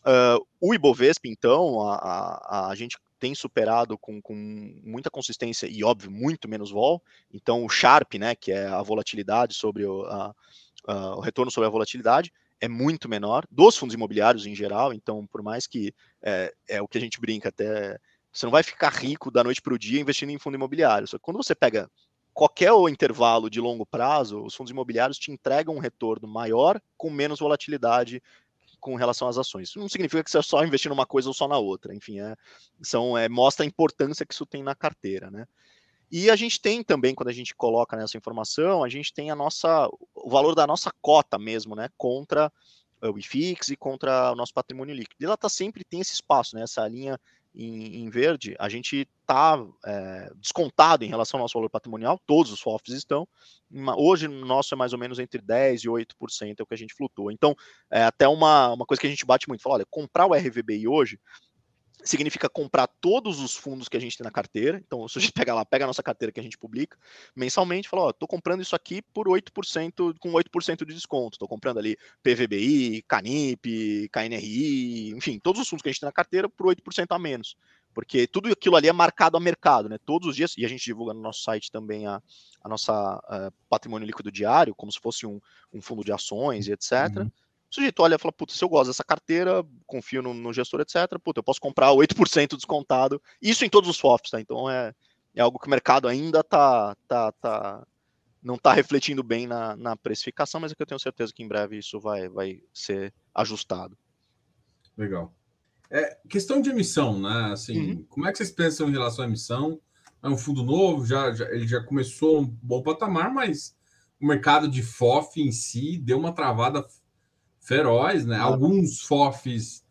Uh, o Ibovespa, então, a, a, a gente tem superado com, com, muita consistência e, óbvio, muito menos vol. Então, o Sharp, né, que é a volatilidade sobre o, a, a, o retorno sobre a volatilidade, é muito menor, dos fundos imobiliários em geral, então, por mais que é, é o que a gente brinca até, você não vai ficar rico da noite para o dia investindo em fundo imobiliário, só que quando você pega qualquer intervalo de longo prazo, os fundos imobiliários te entregam um retorno maior com menos volatilidade com relação às ações. Isso não significa que você é só investir numa coisa ou só na outra, enfim, é, são, é, mostra a importância que isso tem na carteira, né? E a gente tem também, quando a gente coloca nessa informação, a gente tem a nossa, o valor da nossa cota mesmo, né, contra o IFIX e contra o nosso patrimônio líquido. E ela tá sempre tem esse espaço, né, essa linha em, em verde, a gente está é, descontado em relação ao nosso valor patrimonial, todos os FOFs estão. Hoje, o nosso é mais ou menos entre 10% e 8% é o que a gente flutua. Então, é até uma, uma coisa que a gente bate muito, fala, olha, comprar o RVBI hoje significa comprar todos os fundos que a gente tem na carteira. Então, se a gente pega lá, pega a nossa carteira que a gente publica mensalmente, fala, ó, tô comprando isso aqui por 8%, com 8% de desconto. Tô comprando ali PVBI, Canip, KNRI, enfim, todos os fundos que a gente tem na carteira por 8% a menos. Porque tudo aquilo ali é marcado a mercado, né? Todos os dias, e a gente divulga no nosso site também a, a nossa uh, patrimônio líquido diário, como se fosse um, um fundo de ações e etc. Uhum o sujeito olha e fala, puta, se eu gosto dessa carteira, confio no, no gestor, etc., puta, eu posso comprar 8% descontado. Isso em todos os FOFs, tá? Então é, é algo que o mercado ainda tá, tá, tá não está refletindo bem na, na precificação, mas é que eu tenho certeza que em breve isso vai, vai ser ajustado. Legal. É, questão de emissão, né? Assim, uhum. como é que vocês pensam em relação à emissão? É um fundo novo, já, já, ele já começou um bom patamar, mas o mercado de FOF em si deu uma travada feroz, né? Alguns FOFs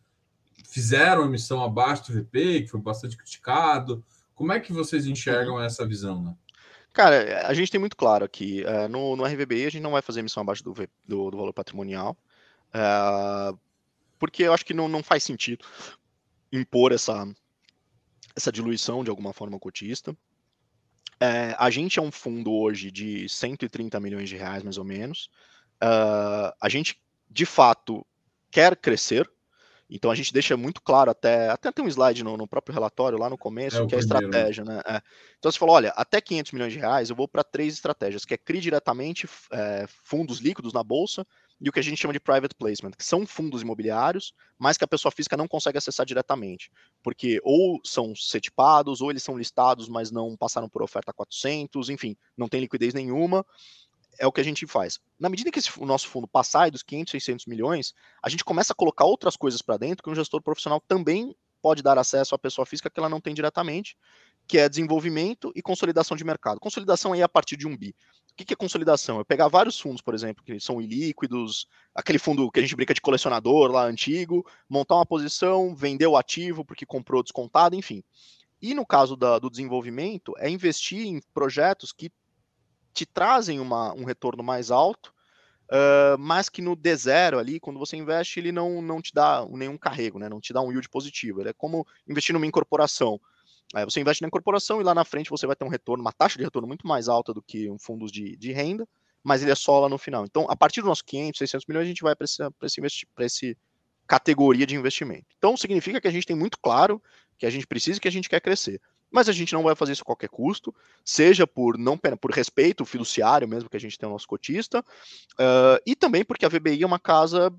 fizeram emissão abaixo do VP, que foi bastante criticado. Como é que vocês enxergam essa visão, né? Cara, a gente tem muito claro aqui, uh, no, no RVBI a gente não vai fazer emissão abaixo do, do, do valor patrimonial, uh, porque eu acho que não, não faz sentido impor essa, essa diluição de alguma forma cotista. É, a gente é um fundo hoje de 130 milhões de reais, mais ou menos. Uh, a gente de fato quer crescer. Então a gente deixa muito claro até até tem um slide no, no próprio relatório lá no começo é que é a né? estratégia, né? É. Então você falou, olha, até 500 milhões de reais eu vou para três estratégias, que é CRI diretamente, é, fundos líquidos na bolsa e o que a gente chama de private placement, que são fundos imobiliários, mas que a pessoa física não consegue acessar diretamente, porque ou são setipados, ou eles são listados, mas não passaram por oferta 400, enfim, não tem liquidez nenhuma é o que a gente faz. Na medida que esse, o nosso fundo passar dos 500, 600 milhões, a gente começa a colocar outras coisas para dentro que um gestor profissional também pode dar acesso à pessoa física que ela não tem diretamente, que é desenvolvimento e consolidação de mercado. Consolidação aí é a partir de um bi. O que é consolidação? Eu pegar vários fundos, por exemplo, que são ilíquidos, aquele fundo que a gente brinca de colecionador lá antigo, montar uma posição, vender o ativo porque comprou descontado, enfim. E no caso da, do desenvolvimento, é investir em projetos que te trazem uma, um retorno mais alto, uh, mas que no D0 ali, quando você investe, ele não, não te dá nenhum carrego, né? não te dá um yield positivo. Ele é como investir numa incorporação. Aí você investe na incorporação e lá na frente você vai ter um retorno, uma taxa de retorno muito mais alta do que um fundos de, de renda, mas ele é só lá no final. Então, a partir dos nossos 500, 600 milhões, a gente vai para esse, esse, esse categoria de investimento. Então, significa que a gente tem muito claro que a gente precisa e que a gente quer crescer mas a gente não vai fazer isso a qualquer custo, seja por não por respeito fiduciário mesmo que a gente tem o nosso cotista, uh, e também porque a VBI é uma casa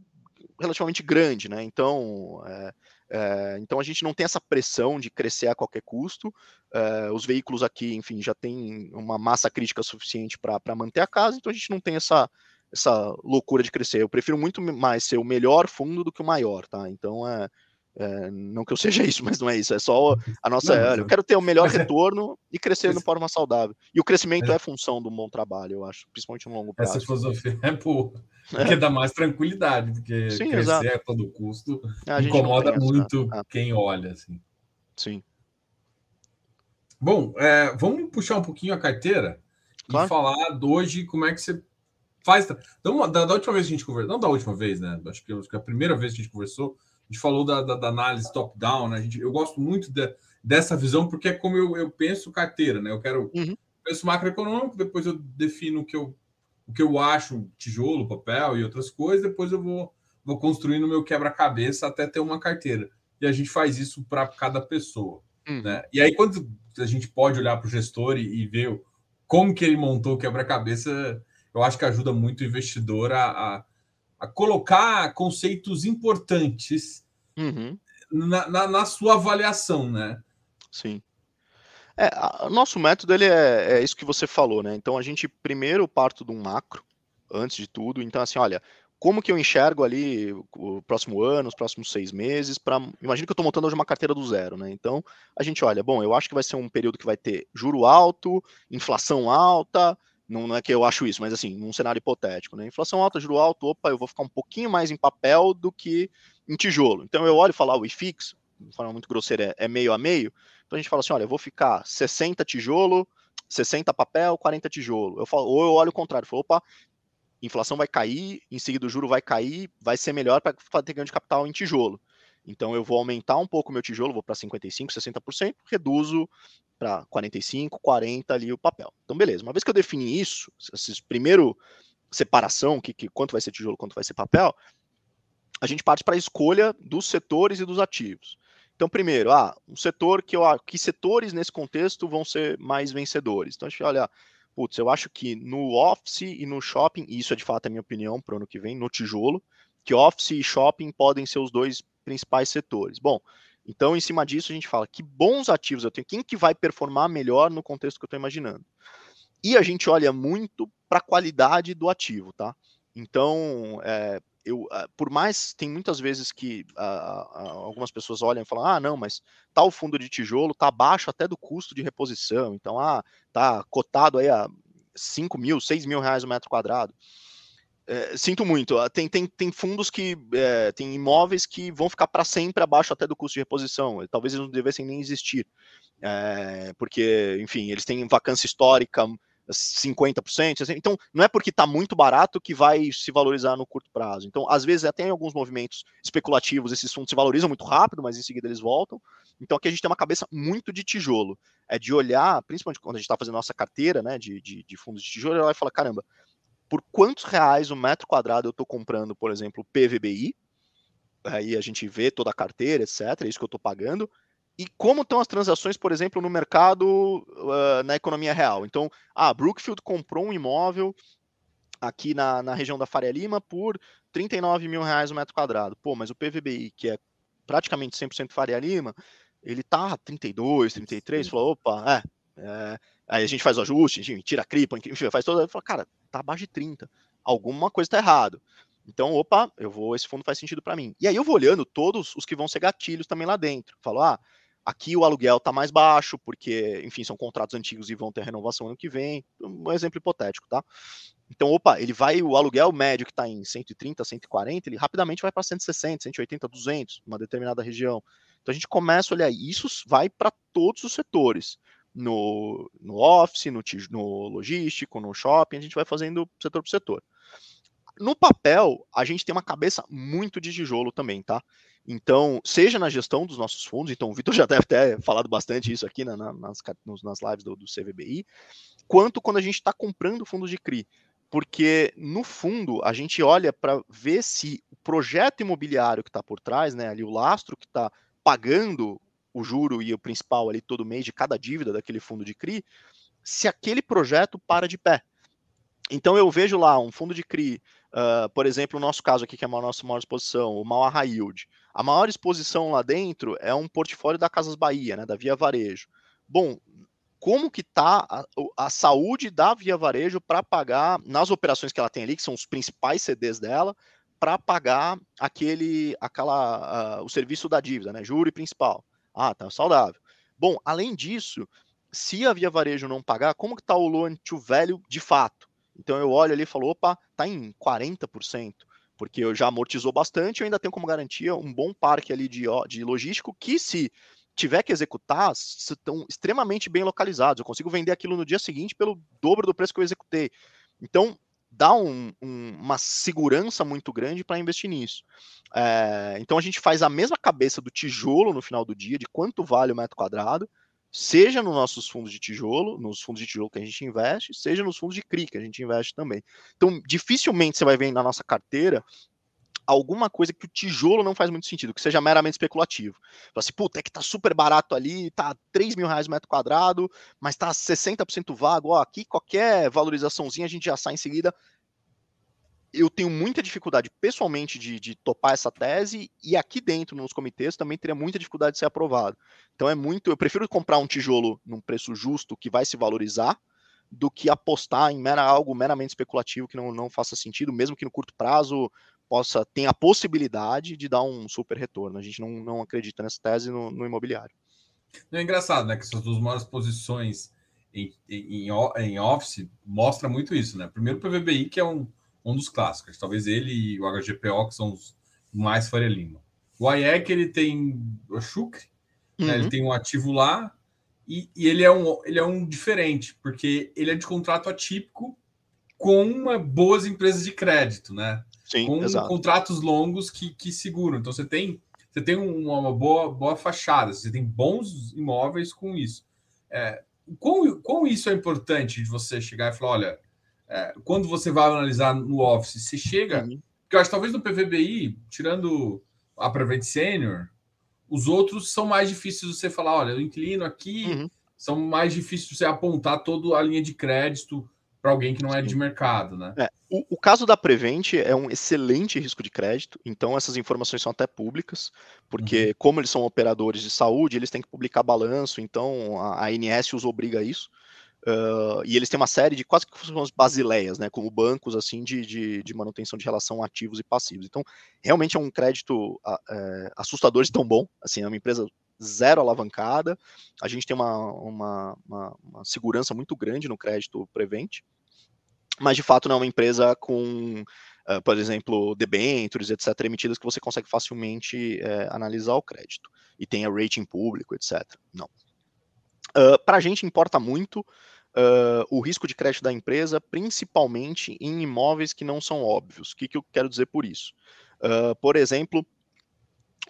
relativamente grande, né? Então, é, é, então a gente não tem essa pressão de crescer a qualquer custo. É, os veículos aqui, enfim, já tem uma massa crítica suficiente para manter a casa, então a gente não tem essa, essa loucura de crescer. Eu prefiro muito mais ser o melhor fundo do que o maior, tá? Então é, é, não que eu seja isso, mas não é isso. É só a nossa. Não, eu quero ter o melhor retorno e crescer de forma saudável. E o crescimento é. é função do bom trabalho, eu acho, principalmente no longo prazo. Essa filosofia é por, porque é. dá mais tranquilidade, porque Sim, crescer exato. a todo custo a incomoda muito essa... quem olha. Assim. Sim. Bom, é, vamos puxar um pouquinho a carteira claro. e falar de hoje como é que você faz. Então, da, da última vez que a gente conversou, não da última vez, né? Acho que a primeira vez que a gente conversou A gente falou da, da, da análise top-down, né? A gente, eu gosto muito de, dessa visão, porque é como eu, eu penso carteira, né? Eu quero uhum. penso macroeconômico, depois eu defino o que eu, o que eu acho, tijolo, papel e outras coisas, depois eu vou, vou construindo o meu quebra-cabeça até ter uma carteira. E a gente faz isso para cada pessoa. Uhum. Né? E aí, quando a gente pode olhar para o gestor e, e, ver como que ele montou o quebra-cabeça, eu acho que ajuda muito o investidor a, a a colocar conceitos importantes uhum. na, na, na, sua avaliação, né? Sim. É, o nosso método ele é, é, isso que você falou, né? Então a gente primeiro parto de um macro, antes de tudo. Então, assim, olha, como que eu enxergo ali o próximo ano, os próximos seis meses, para. Imagina que eu estou montando hoje uma carteira do zero, né? Então, a gente olha, bom, eu acho que vai ser um período que vai ter juro alto, inflação alta, não, não, é que eu acho isso, mas assim, num cenário hipotético, né? Inflação alta, juro alto, opa, eu vou ficar um pouquinho mais em papel do que em tijolo. Então eu olho e falo, ah, o IFIX, de forma muito grosseira, é, é meio a meio. Então a gente fala assim, olha, eu vou ficar 60 tijolo, 60 papel, 40 tijolo. Eu falo, ou eu olho o contrário, falo, opa, inflação vai cair, em seguida o juro vai cair, vai ser melhor para ter ganho de capital em tijolo. Então eu vou aumentar um pouco o meu tijolo, vou para 55, 60%, reduzo para 45, 40 ali o papel. Então, beleza. Uma vez que eu defini isso, esses primeiro separação, que, que quanto vai ser tijolo, quanto vai ser papel, a gente parte para a escolha dos setores e dos ativos. Então, primeiro, ah, um setor que eu que setores nesse contexto vão ser mais vencedores. Então, a gente olha, putz, eu acho que no office e no shopping, e isso é de fato a minha opinião para o ano que vem, no tijolo, que office e shopping podem ser os dois principais setores. Bom, então, em cima disso, a gente fala que bons ativos eu tenho, quem que vai performar melhor no contexto que eu estou imaginando. E a gente olha muito para a qualidade do ativo, tá? Então, é, eu, por mais tem muitas vezes que algumas pessoas olham e falam, ah, não, mas tal fundo de tijolo está abaixo até do custo de reposição, então, ah, tá cotado aí a 5 mil, 6 mil reais o metro quadrado. É, sinto muito. Ah, tem, tem, tem fundos que. É, tem imóveis que vão ficar para sempre abaixo até do custo de reposição. Talvez eles não devessem nem existir. É, porque, enfim, eles têm vacância histórica 50%. Então, não é porque está muito barato que vai se valorizar no curto prazo. Então, às vezes, até em alguns movimentos especulativos, esses fundos se valorizam muito rápido, mas em seguida eles voltam. Então, aqui a gente tem uma cabeça muito de tijolo. É de olhar, principalmente quando a gente está fazendo nossa carteira né, de, de, de fundos de tijolo, ela vai falar: caramba, por quantos reais o metro quadrado eu estou comprando, por exemplo, PVBI, aí a gente vê toda a carteira, etc., é isso que eu estou pagando, e como estão as transações, por exemplo, no mercado, uh, na economia real. Então, a ah, Brookfield comprou um imóvel aqui na, na região da Faria Lima por 39 mil reais o metro quadrado. Pô, mas o PVBI, que é praticamente 100% Faria Lima, ele tá 32, 33, falou, opa, é, é Aí a gente faz o ajuste, enfim, tira a cripa, enfim, faz toda. Fala, cara, tá abaixo de 30. Alguma coisa tá errado. Então, opa, eu vou, esse fundo faz sentido para mim. E aí eu vou olhando todos os que vão ser gatilhos também lá dentro. Falo, ah, aqui o aluguel tá mais baixo, porque, enfim, são contratos antigos e vão ter renovação ano que vem. Um exemplo hipotético, tá? Então, opa, ele vai, o aluguel médio que está em 130, 140, ele rapidamente vai para 160, 180, 200, uma determinada região. Então a gente começa a olhar, isso vai para todos os setores no, no office, no, no logístico, no shopping, a gente vai fazendo setor por setor. No papel, a gente tem uma cabeça muito de tijolo também, tá? Então, seja na gestão dos nossos fundos, então o Vitor já deve ter falado bastante isso aqui na, na, nas, nas lives do, do CVBI, quanto quando a gente está comprando fundos de CRI. Porque no fundo a gente olha para ver se o projeto imobiliário que está por trás, né, ali o lastro que está pagando o juro e o principal ali todo mês de cada dívida daquele fundo de CRI, se aquele projeto para de pé. Então eu vejo lá um fundo de CRI, uh, por exemplo, o nosso caso aqui, que é a nossa maior exposição, o Mauá High Yield. A maior exposição lá dentro é um portfólio da Casas Bahia, né, da Via Varejo. Bom, como que está a, a, saúde da Via Varejo para pagar, nas operações que ela tem ali, que são os principais CDs dela, para pagar aquele, aquela, uh, o serviço da dívida, né, juro e principal. Ah, tá saudável. Bom, além disso, se a Via Varejo não pagar, como que tá o loan to value de fato? Então eu olho ali e falo, opa, tá em 40%, porque eu já amortizou bastante, eu ainda tenho como garantia um bom parque ali de, de logístico que se tiver que executar, estão extremamente bem localizados. Eu consigo vender aquilo no dia seguinte pelo dobro do preço que eu executei. Então, dá um, um, uma segurança muito grande para investir nisso. É, então a gente faz a mesma cabeça do tijolo no final do dia, de quanto vale o metro quadrado, seja nos nossos fundos de tijolo, nos fundos de tijolo que a gente investe, seja nos fundos de CRI que a gente investe também. Então, dificilmente você vai ver na nossa carteira alguma coisa que o tijolo não faz muito sentido, que seja meramente especulativo. Fala assim, puta, é que tá super barato ali, tá 3 mil reais o metro quadrado, mas tá 60% vago, ó, aqui qualquer valorizaçãozinha a gente já sai em seguida. Eu tenho muita dificuldade pessoalmente de, de topar essa tese e aqui dentro nos comitês também teria muita dificuldade de ser aprovado. Então é muito, eu prefiro comprar um tijolo num preço justo que vai se valorizar do que apostar em mera, algo meramente especulativo que não, não faça sentido, mesmo que no curto prazo possa ter a possibilidade de dar um super retorno. A gente não, não acredita nessa tese no, no imobiliário. É engraçado, né? Que essas duas maiores posições em, em, em Office mostra muito isso, né? Primeiro o PVBI, que é um, um dos clássicos, talvez ele e o HGPO, que são os mais Faria Lima. O IEC, ele tem o Chucre, uhum. né? ele uhum. tem um ativo lá, e, e, ele, é um, ele é um diferente, porque ele é de contrato atípico com uma, boas empresas de crédito, né? Sim, com exato. contratos longos que, que seguram. Então você tem você tem uma boa, boa fachada, você tem bons imóveis com isso. É, quão, quão isso é importante de você chegar e falar, olha, é, quando você vai analisar no Office, você chega, uhum. porque eu acho que talvez no PVBI, tirando a Prevent Senior, os outros são mais difíceis de você falar, olha, o inquilino aqui uhum. são mais difíceis de você apontar toda a linha de crédito para alguém que não é de mercado, né? É, o, o, caso da Prevent é um excelente risco de crédito, então essas informações são até públicas, porque uhum. como eles são operadores de saúde, eles têm que publicar balanço, então a, a ANS os obriga a isso. Uh, e eles têm uma série de quase que são basileias, né, como bancos assim de, de, de, manutenção de relação ativos e passivos. Então, realmente é um crédito uh, assustador de tão bom. Assim, é uma empresa zero alavancada. A gente tem uma, uma, uma, uma segurança muito grande no crédito Prevent mas de fato não é uma empresa com, uh, por exemplo, debentures, etc., emitidas que você consegue facilmente uh, analisar o crédito e tenha rating público, etc. Não. Uh, Para a gente importa muito o risco de crédito da empresa, principalmente em imóveis que não são óbvios. O que, que eu quero dizer por isso? por exemplo,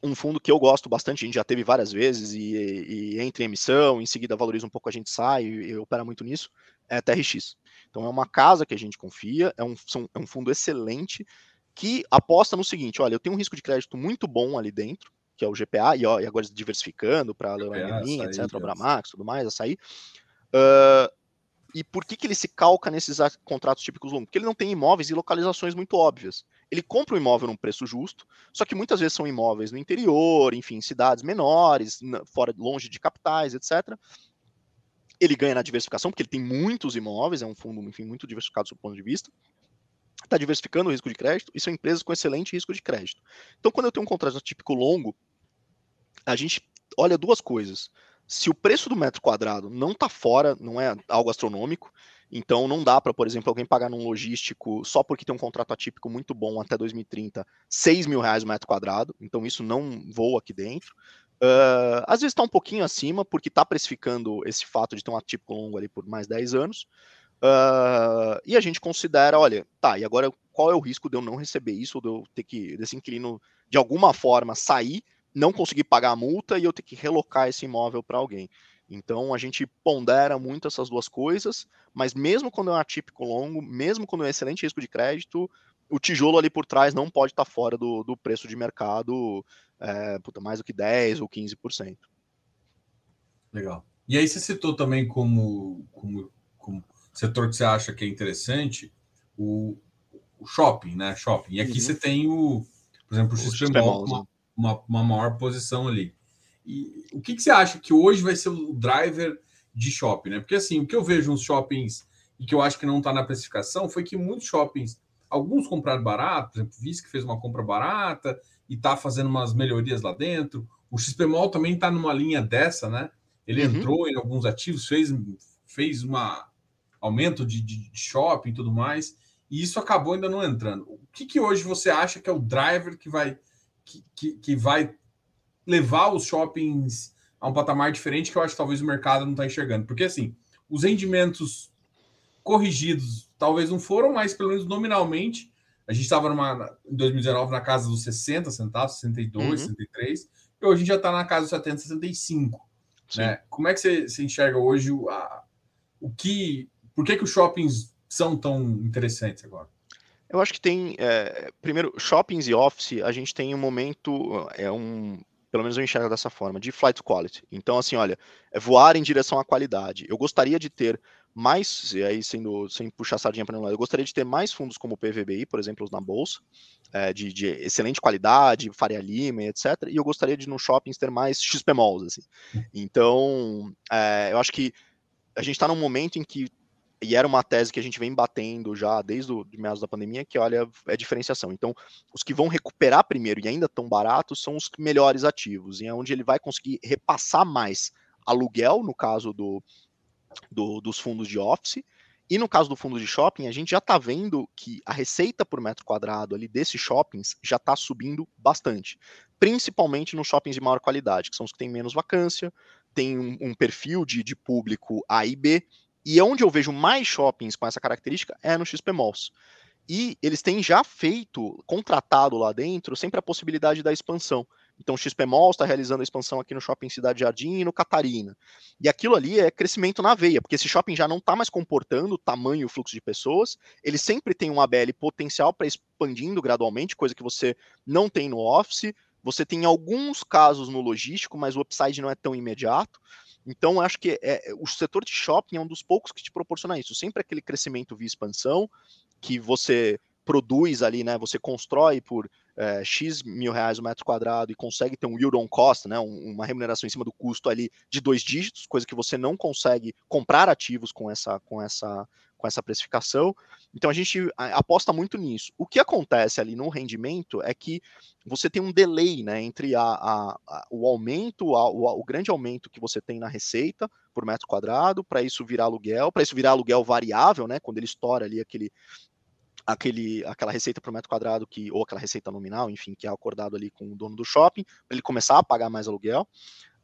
um fundo que eu gosto bastante, a gente já teve várias vezes, e, e entra em emissão, em seguida valoriza um pouco, a gente sai e, e opera muito nisso, é a TRX. Então é uma casa que a gente confia, é um, são, é um fundo excelente que aposta no seguinte: olha, eu tenho um risco de crédito muito bom ali dentro, que é o GPA, e, ó, e agora diversificando para Leroy Merlin, etc., Bramax, tudo mais, açaí. Uh, e por que, que ele se calca nesses contratos típicos longos? Porque ele não tem imóveis e localizações muito óbvias. Ele compra um imóvel num preço justo, só que muitas vezes são imóveis no interior, enfim, cidades menores, fora, longe de capitais, etc ele ganha na diversificação, porque ele tem muitos imóveis, é um fundo, enfim, muito diversificado do seu ponto de vista. Está diversificando o risco de crédito e são empresas com excelente risco de crédito. Então, quando eu tenho um contrato típico longo, a gente olha duas coisas. Se o preço do metro quadrado não está fora, não é algo astronômico, então não dá para, por exemplo, alguém pagar num logístico só porque tem um contrato atípico muito bom até 2030, 6 mil reais o metro quadrado, então isso não voa aqui dentro. Uh, às vezes está um pouquinho acima, porque está precificando esse fato de ter um atípico longo ali por mais 10 anos. Uh, e a gente considera, olha, tá, e agora qual é o risco de eu não receber isso, de eu ter que, desse inquilino, de alguma forma, sair, não conseguir pagar a multa e eu ter que relocar esse imóvel para alguém. Então a gente pondera muito essas duas coisas, mas mesmo quando é um atípico longo, mesmo quando é um excelente risco de crédito, o tijolo ali por trás não pode estar tá fora do, do preço de mercado é, puta, mais do que 10% ou 15%. Legal. E aí você citou também como, como, como setor que você acha que é interessante o, o shopping, né? Shopping. E aqui uhum. você tem o, por exemplo, o, XPMOL, uma, né? uma, uma, maior posição ali. E o que, que você acha que hoje vai ser o driver de shopping, né? Porque assim, o que eu vejo nos shoppings e que eu acho que não está na precificação foi que muitos shoppings, alguns compraram barato, por exemplo, Viz que fez uma compra barata, e está fazendo umas melhorias lá dentro. O XPMOL também está numa linha dessa, né? Ele uhum. entrou em alguns ativos, fez, fez um aumento de, de, de shopping e tudo mais, e isso acabou ainda não entrando. O que, que hoje você acha que é o driver que vai, que, que, que vai levar os shoppings a um patamar diferente que eu acho que talvez o mercado não está enxergando? Porque assim, os rendimentos corrigidos. Talvez não foram, mas pelo menos nominalmente. A gente estava em 2019 na casa dos 60 centavos, 62, uhum. 63, e hoje a gente já está na casa dos 70, 65. Né? Como é que você, você enxerga hoje o, a, o que. Por que, que os shoppings são tão interessantes agora? Eu acho que tem. É, primeiro, shoppings e office, a gente tem um momento. É um. Pelo menos eu enxergo dessa forma, de flight quality. Então, assim, olha, é voar em direção à qualidade. Eu gostaria de ter mais, e aí sendo, sem puxar sardinha para nenhum lado, eu gostaria de ter mais fundos como o PVBI, por exemplo, na bolsa, é, de, de, excelente qualidade, Faria Lima, etc. E eu gostaria de no shoppings ter mais XP Malls, assim. Então, é, eu acho que a gente está num momento em que e era uma tese que a gente vem batendo já desde o de meados da pandemia, que olha, é diferenciação. Então, os que vão recuperar primeiro e ainda tão baratos são os melhores ativos, e é onde ele vai conseguir repassar mais aluguel, no caso do, do, dos fundos de office, e no caso do fundo de shopping, a gente já está vendo que a receita por metro quadrado ali desses shoppings já está subindo bastante, principalmente nos shoppings de maior qualidade, que são os que têm menos vacância, tem um, um perfil de, de público A e B, e onde eu vejo mais shoppings com essa característica é no XP Malls. E eles têm já feito, contratado lá dentro, sempre a possibilidade da expansão. Então, o XP Malls está realizando a expansão aqui no Shopping Cidade Jardim e no Catarina. E aquilo ali é crescimento na veia, porque esse shopping já não está mais comportando o tamanho e o fluxo de pessoas, ele sempre tem um ABL potencial para expandindo gradualmente, coisa que você não tem no Office. Você tem alguns casos no logístico, mas o upside não é tão imediato. Então, acho que é, o setor de shopping é um dos poucos que te proporciona isso. Sempre aquele crescimento via expansão, que você produz ali, né? Você constrói por é, X mil reais o metro quadrado e consegue ter um yield on cost, né? Um, uma remuneração em cima do custo ali de dois dígitos, coisa que você não consegue comprar ativos com essa, com essa, com essa precificação. Então a gente aposta muito nisso. O que acontece ali no rendimento é que você tem um delay né, entre a, a, a o aumento, a, o, o, grande aumento que você tem na receita por metro quadrado, para isso virar aluguel, para isso virar aluguel variável, né? Quando ele estoura ali aquele. Aquele, aquela receita por metro quadrado que ou aquela receita nominal, enfim, que é acordado ali com o dono do shopping, para ele começar a pagar mais aluguel.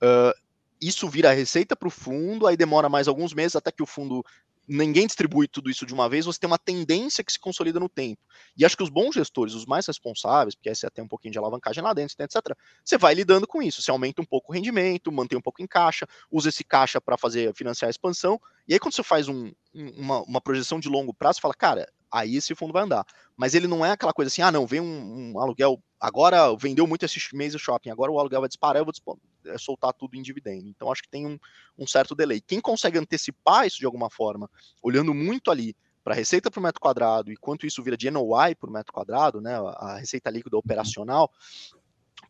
Uh, isso vira receita para o fundo, aí demora mais alguns meses até que o fundo ninguém distribui tudo isso de uma vez, você tem uma tendência que se consolida no tempo. E acho que os bons gestores, os mais responsáveis, porque aí você tem um pouquinho de alavancagem lá dentro, etc., você vai lidando com isso. Você aumenta um pouco o rendimento, mantém um pouco em caixa, usa esse caixa para fazer financiar a expansão. E aí, quando você faz um, uma, uma projeção de longo prazo, fala, cara, aí esse fundo vai andar. Mas ele não é aquela coisa assim, ah, não, vem um, um aluguel, agora vendeu muito esse mês o shopping, agora o aluguel vai disparar, eu vou é, soltar tudo em dividendo. Então acho que tem um, um certo delay. Quem consegue antecipar isso de alguma forma, olhando muito ali para a receita por metro quadrado e quanto isso vira de NOI por metro quadrado, né, a receita líquida uhum. operacional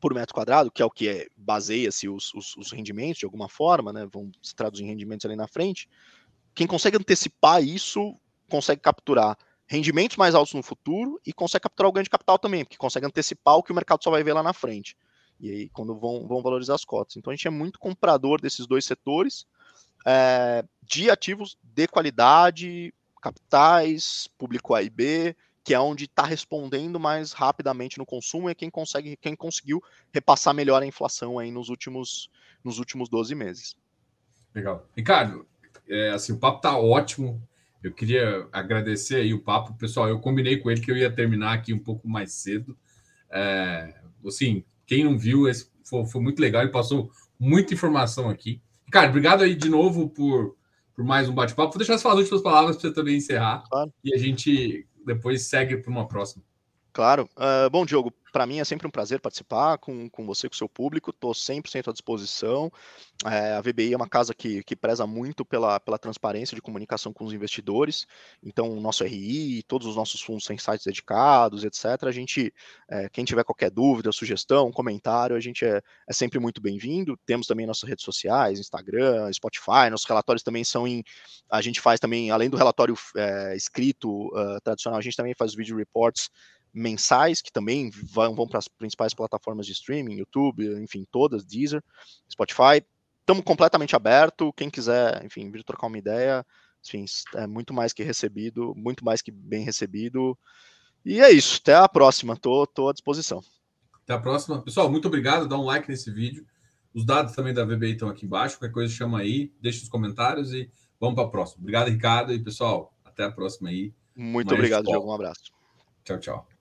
por metro quadrado, que é o que é, baseia-se os, os, os, rendimentos de alguma forma, né, vão se traduzir em rendimentos ali na frente. Quem consegue antecipar isso consegue capturar rendimentos mais altos no futuro e consegue capturar o ganho de capital também, porque consegue antecipar o que o mercado só vai ver lá na frente. E aí, quando vão, vão valorizar as cotas. Então, a gente é muito comprador desses dois setores é, de ativos de qualidade, capitais, público A e B, que é onde está respondendo mais rapidamente no consumo e é quem consegue, quem conseguiu repassar melhor a inflação aí nos últimos, nos últimos 12 meses. Legal. Ricardo, é, assim, o papo está ótimo. Eu queria agradecer aí o papo. Pessoal, eu combinei com ele que eu ia terminar aqui um pouco mais cedo. É, assim, quem não viu, esse foi, foi, muito legal. Ele passou muita informação aqui. Cara, obrigado aí de novo por, por mais um bate-papo. Vou deixar as últimas palavras para você também encerrar. Claro. E a gente depois segue para uma próxima. Claro. Uh, bom, Diogo, para mim é sempre um prazer participar com, com você, com o seu público, estou 100% à disposição. É, a VBI é uma casa que, que preza muito pela, pela transparência de comunicação com os investidores, então o nosso RI, todos os nossos fundos têm sites dedicados, etc. A gente, é, quem tiver qualquer dúvida, sugestão, comentário, a gente é, é sempre muito bem-vindo. Temos também nossas redes sociais, Instagram, Spotify, nossos relatórios também são em. A gente faz também, além do relatório é, escrito uh, tradicional, a gente também faz vídeo reports mensais, que também vão, vão para as principais plataformas de streaming, YouTube, enfim, todas, Deezer, Spotify. Estamos completamente aberto. Quem quiser, enfim, vir trocar uma ideia, enfim, é muito mais que recebido, muito mais que bem recebido. E é isso. Até a próxima. Tô, tô à disposição. Até a próxima. Pessoal, muito obrigado. Dá um like nesse vídeo. Os dados também da VBI estão aqui embaixo. Qualquer coisa chama aí, deixa os comentários e vamos para a próxima. Obrigado, Ricardo. E pessoal, Até a próxima aí. Muito obrigado, Diogo. Um abraço. Tchau, tchau.